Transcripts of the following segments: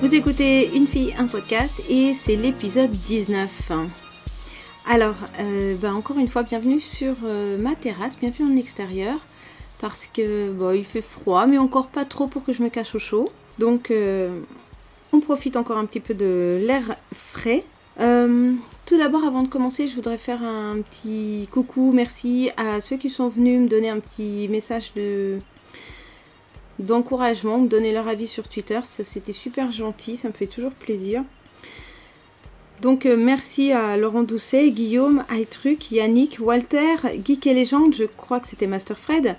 Vous écoutez Une fille, un podcast et c'est l'épisode 19. Alors, euh, bah, encore une fois, bienvenue sur euh, ma terrasse, bienvenue en extérieur parce que bon, il fait froid, mais encore pas trop pour que je me cache au chaud. Donc, euh, on profite encore un petit peu de l'air frais. tout d'abord, avant de commencer, je voudrais faire un petit coucou, merci à ceux qui sont venus me donner un petit message de d'encouragement, me donner leur avis sur Twitter. Ça, c'était super gentil, ça me fait toujours plaisir. Donc euh, merci à Laurent Doucet, Guillaume, Altruc, Yannick, Walter, Geek et Légende, je crois que c'était Master Fred,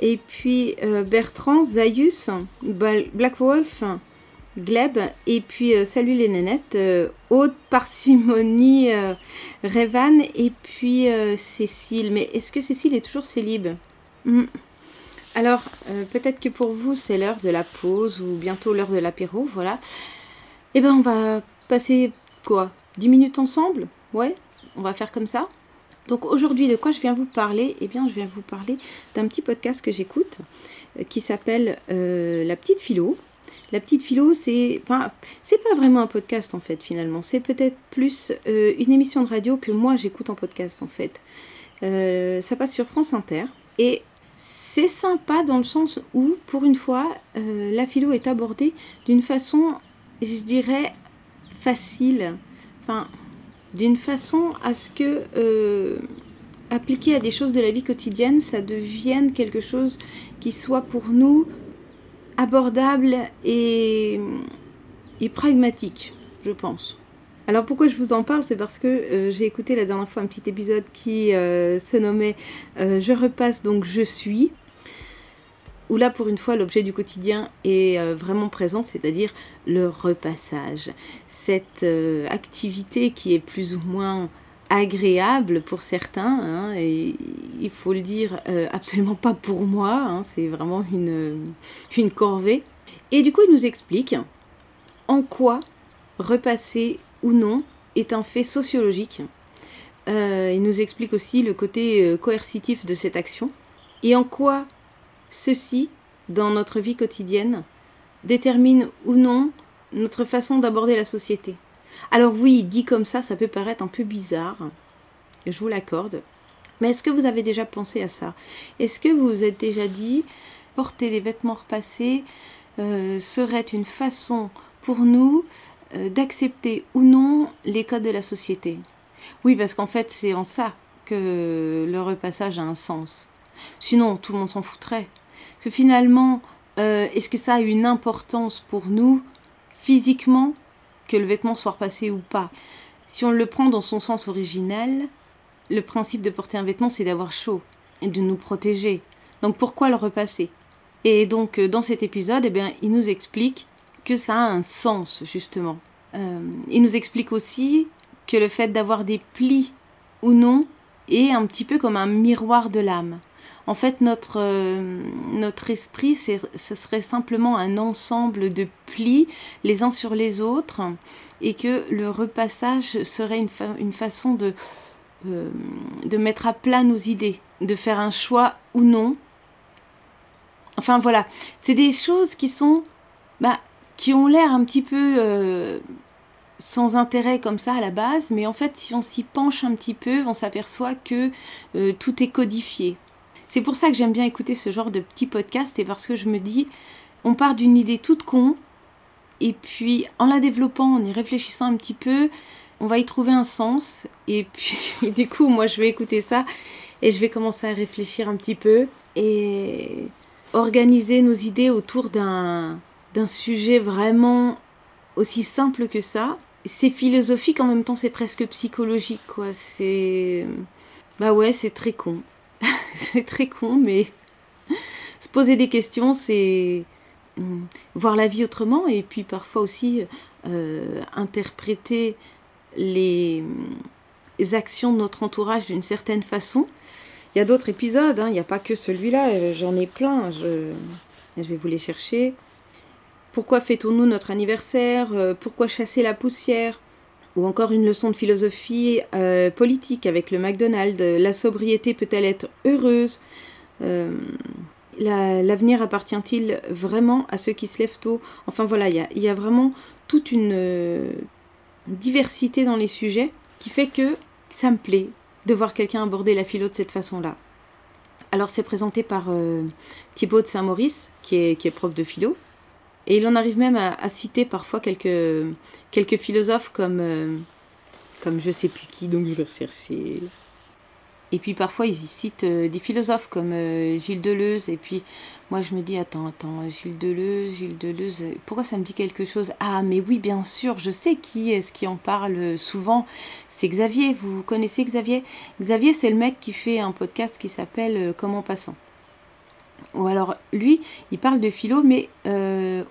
et puis euh, Bertrand, Zayus, Black Wolf, Gleb, et puis euh, salut les nénettes, Haute Parcimonie, Revan, et puis Cécile. Mais est-ce que Cécile est toujours célib? Hmm. Alors, peut-être que pour vous, c'est l'heure de la pause ou bientôt l'heure de l'apéro, voilà. Eh ben, on va passer quoi 10 minutes ensemble? Ouais, on va faire comme ça. Donc aujourd'hui, de quoi je viens vous parler? Eh bien, je viens vous parler d'un petit podcast que j'écoute euh, qui s'appelle euh, La petite philo. La petite philo, c'est pas, c'est pas vraiment un podcast en fait finalement. C'est peut-être plus euh, une émission de radio que moi j'écoute en podcast en fait. ça passe sur France Inter et c'est sympa dans le sens où, pour une fois, la philo est abordée d'une façon, je dirais, facile, enfin, d'une façon à ce que euh, appliquer à des choses de la vie quotidienne, ça devienne quelque chose qui soit pour nous abordable et pragmatique, je pense. Alors pourquoi je vous en parle, c'est parce que euh, j'ai écouté la dernière fois un petit épisode qui euh, se nommait Je repasse donc je suis où là pour une fois l'objet du quotidien est euh, vraiment présent, c'est-à-dire le repassage. Cette euh, activité qui est plus ou moins agréable pour certains, hein, et il faut le dire, euh, absolument pas pour moi, hein, c'est vraiment une corvée. Et du coup il nous explique en quoi repasser ou non est un fait sociologique. il nous explique aussi le côté coercitif de cette action et en quoi Ceci, dans notre vie quotidienne, détermine ou non notre façon d'aborder la société. Alors oui, dit comme ça, ça peut paraître un peu bizarre, je vous l'accorde, mais est-ce que vous avez déjà pensé à ça? Est-ce que vous vous êtes déjà dit, porter des vêtements repassés euh, serait une façon pour nous euh, d'accepter ou non les codes de la société Oui, parce qu'en fait, c'est en ça que le repassage a un sens. Sinon, tout le monde s'en foutrait que finalement, euh, est-ce que ça a une importance pour nous physiquement que le vêtement soit repassé ou pas? Si on le prend dans son sens originel, le principe de porter un vêtement, c'est d'avoir chaud et de nous protéger. Donc pourquoi le repasser? Et donc euh, dans cet épisode, eh bien, il nous explique que ça a un sens justement. Euh, il nous explique aussi que le fait d'avoir des plis ou non est un petit peu comme un miroir de l'âme en fait, notre, euh, notre esprit, ce serait simplement un ensemble de plis les uns sur les autres, et que le repassage serait une, une façon de, euh, de mettre à plat nos idées, de faire un choix ou non. Enfin voilà, c'est des choses qui sont, bah, qui ont l'air un petit peu euh, sans intérêt comme ça à la base, mais en fait, si on s'y penche un petit peu, on s'aperçoit que tout est codifié. C'est pour ça que j'aime bien écouter ce genre de petits podcasts et parce que je me dis, on part d'une idée toute con et puis en la développant, en y réfléchissant un petit peu, on va y trouver un sens et puis du coup, moi je vais écouter ça et je vais commencer à réfléchir un petit peu et organiser nos idées autour d'un d'un sujet vraiment aussi simple que ça. C'est philosophique en même temps, c'est presque psychologique quoi. C'est bah ouais, c'est très con. c'est très con, mais se poser des questions, c'est hum, voir la vie autrement et puis parfois aussi euh, interpréter les, actions de notre entourage d'une certaine façon. Il y a d'autres épisodes, hein, il n'y a pas que celui-là, euh, j'en ai plein, je, je, vais vous les chercher. Pourquoi fêtons-nous notre anniversaire euh, Pourquoi chasser la poussière? Ou encore une leçon de philosophie euh, politique avec le McDonald's. La sobriété peut-elle être heureuse? Euh, L'avenir appartient-il vraiment à ceux qui se lèvent tôt? Enfin voilà, il y a, vraiment toute une diversité dans les sujets qui fait que ça me plaît de voir quelqu'un aborder la philo de cette façon-là. Alors c'est présenté par Thibaut de Saint-Maurice, qui est, qui est prof de philo, et il en arrive même à, citer parfois quelques, quelques philosophes comme, euh, comme je sais plus qui, donc je vais rechercher. Et puis parfois, ils citent euh, des philosophes comme euh, Gilles Deleuze. Et puis moi, je me dis, attends, attends, Gilles Deleuze, Gilles Deleuze, pourquoi ça me dit quelque chose? Ah, mais oui, bien sûr, je sais qui est-ce qui en parle souvent. C'est Xavier. Vous connaissez Xavier? Xavier, c'est le mec qui fait un podcast qui s'appelle euh, Comment passant. Ou alors, lui, il parle de philo, mais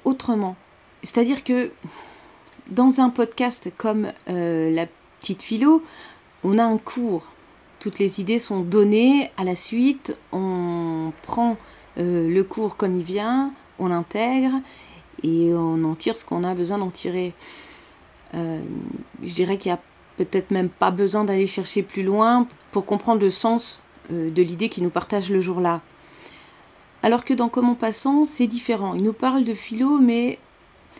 autrement. C'est-à-dire que dans un podcast comme La petite philo, on a un cours toutes les idées sont données à la suite, on prend euh, le cours comme il vient, on l'intègre et on en tire ce qu'on a besoin d'en tirer. Euh, je dirais qu'il n'y a peut-être même pas besoin d'aller chercher plus loin pour comprendre le sens euh, de l'idée qu'il nous partage le jour-là. Alors que dans Comment passant, c'est différent. Il nous parle de philo, mais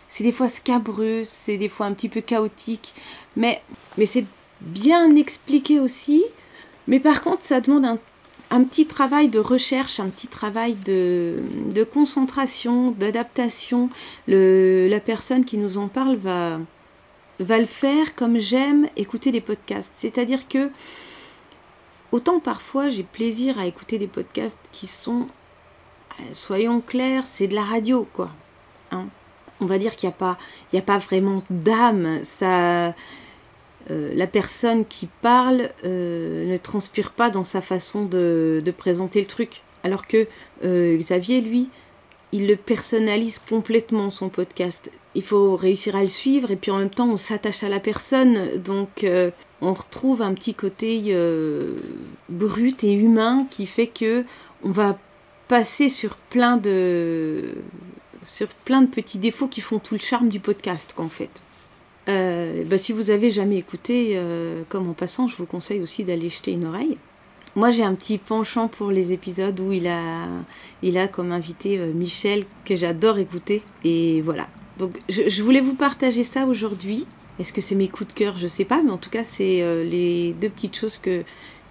c'est des fois scabreux, c'est des fois un petit peu chaotique, mais, mais c'est bien expliqué aussi mais par contre, ça demande un, petit travail de recherche, un petit travail de, concentration, d'adaptation. La personne qui nous en parle va, va le faire comme j'aime écouter des podcasts. C'est-à-dire que autant parfois j'ai plaisir à écouter des podcasts qui sont, soyons clairs, c'est de la radio, quoi. Hein. On va dire qu'il n'y a, pas, a pas vraiment d'âme. Ça euh, la personne qui parle euh, ne transpire pas dans sa façon de, présenter le truc. Alors que euh, Xavier, lui, il le personnalise complètement, son podcast. Il faut réussir à le suivre et puis en même temps, on s'attache à la personne. Donc, on retrouve un petit côté brut et humain qui fait que on va passer sur plein de sur plein de petits défauts qui font tout le charme du podcast qu'en fait. Euh, bah, si vous avez jamais écouté, euh, comme en passant, je vous conseille aussi d'aller jeter une oreille. Moi, j'ai un petit penchant pour les épisodes où il a, il a comme invité euh, Michel, que j'adore écouter. Et voilà. Donc, je, voulais vous partager ça aujourd'hui. Est-ce que c'est mes coups de cœur? Je sais pas, mais en tout cas, c'est les deux petites choses que,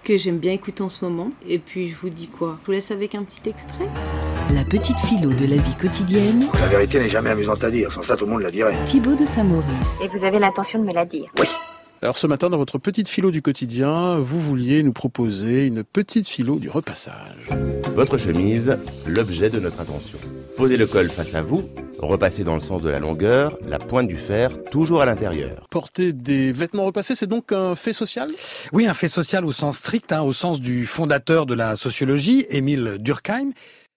que j'aime bien écouter en ce moment. Et puis je vous dis quoi? Je vous laisse avec un petit extrait. La petite philo de la vie quotidienne. La vérité n'est jamais amusante à dire, sans ça tout le monde la dirait. Thibaut de Saint-Maurice. Et vous avez l'intention de me la dire Oui. Alors ce matin, dans votre petite philo du quotidien, vous vouliez nous proposer une petite philo du repassage. Votre chemise, l'objet de notre attention. Posez le col face à vous, repassez dans le sens de la longueur, la pointe du fer toujours à l'intérieur. Porter des vêtements repassés, c'est donc un fait social? Oui, un fait social au sens strict, hein, au sens du fondateur de la sociologie, Émile Durkheim.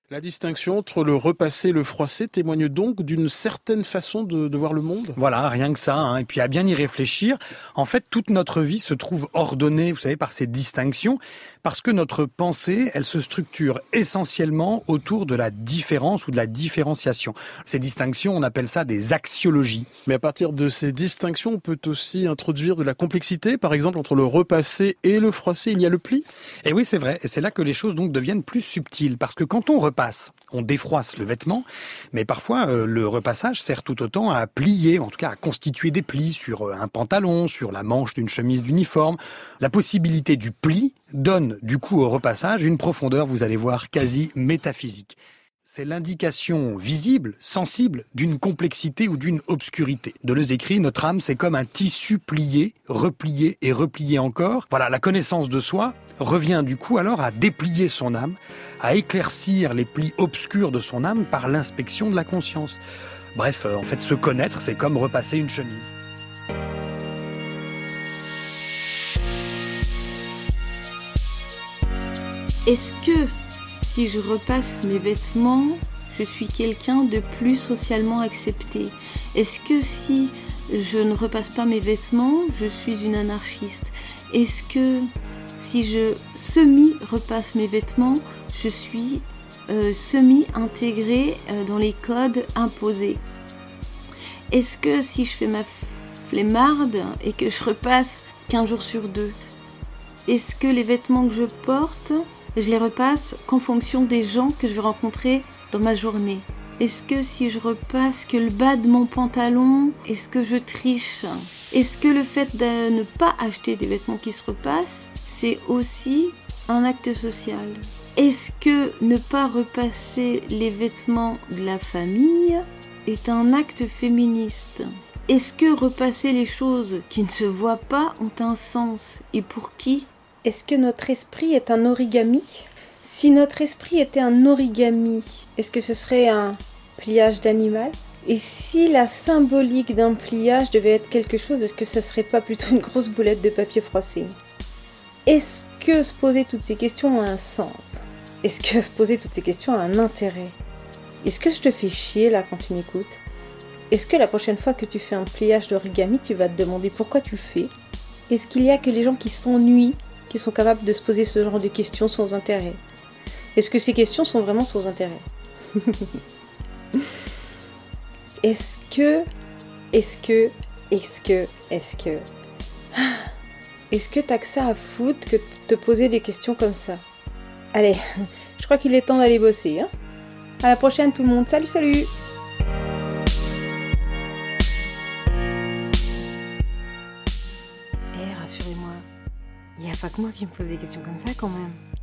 La distinction entre le repassé et le froissé témoigne donc d'une certaine façon de, voir le monde Voilà, rien que ça. Hein. Et puis à bien y réfléchir, en fait, toute notre vie se trouve ordonnée, vous savez, par ces distinctions parce que notre pensée, elle se structure essentiellement autour de la différence ou de la différenciation. Ces distinctions, on appelle ça des axiologies. Mais à partir de ces distinctions, on peut aussi introduire de la complexité, par exemple entre le repassé et le froissé, il y a le pli? Et oui, c'est vrai, et c'est là que les choses donc deviennent plus subtiles, parce que quand on on défroisse le vêtement, mais parfois euh, le repassage sert tout autant à plier, en tout cas à constituer des plis sur euh, un pantalon, sur la manche d'une chemise d'uniforme. La possibilité du pli donne du coup au repassage une profondeur, vous allez voir, quasi métaphysique. C'est l'indication visible, sensible, d'une complexité ou d'une obscurité. Deleuze écrit, notre âme, c'est comme un tissu plié, replié et replié encore. Voilà, la connaissance de soi revient du coup alors à déplier son âme, à éclaircir les plis obscurs de son âme par l'inspection de la conscience. Bref, euh, en fait, se connaître, c'est comme repasser une chemise. Est-ce que si je repasse mes vêtements, je suis quelqu'un de plus socialement accepté. Est-ce que si je ne repasse pas mes vêtements, je suis une anarchiste? Est-ce que si je semi-repasse mes vêtements, je suis euh, semi-intégrée euh, dans les codes imposés? Est-ce que si je fais ma flemmarde et que je repasse 15 jours sur deux, est-ce que les vêtements que je porte je les repasse qu'en fonction des gens que je vais rencontrer dans ma journée. Est-ce que si je repasse que le bas de mon pantalon, est-ce que je triche? Est-ce que le fait de ne pas acheter des vêtements qui se repassent, c'est aussi un acte social? Est-ce que ne pas repasser les vêtements de la famille est un acte féministe? Est-ce que repasser les choses qui ne se voient pas ont un sens? Et pour qui? Est-ce que notre esprit est un origami? Si notre esprit était un origami, est-ce que ce serait un pliage d'animal? Et si la symbolique d'un pliage devait être quelque chose, est-ce que ce serait pas plutôt une grosse boulette de papier froissé? Est-ce que se poser toutes ces questions a un sens? Est-ce que se poser toutes ces questions a un intérêt? Est-ce que je te fais chier là quand tu m'écoutes? Est-ce que la prochaine fois que tu fais un pliage d'origami, tu vas te demander pourquoi tu le fais? Est-ce qu'il y a que les gens qui s'ennuient sont capables de se poser ce genre de questions sans intérêt. Est-ce que ces questions sont vraiment sans intérêt Est-ce que, est-ce que, est-ce que, est-ce que, est-ce que t'as que ça à foutre que de te poser des questions comme ça? Allez, je crois qu'il est temps d'aller bosser, hein? À la prochaine tout le monde. Salut, salut pas que moi qui me pose des questions comme ça quand même.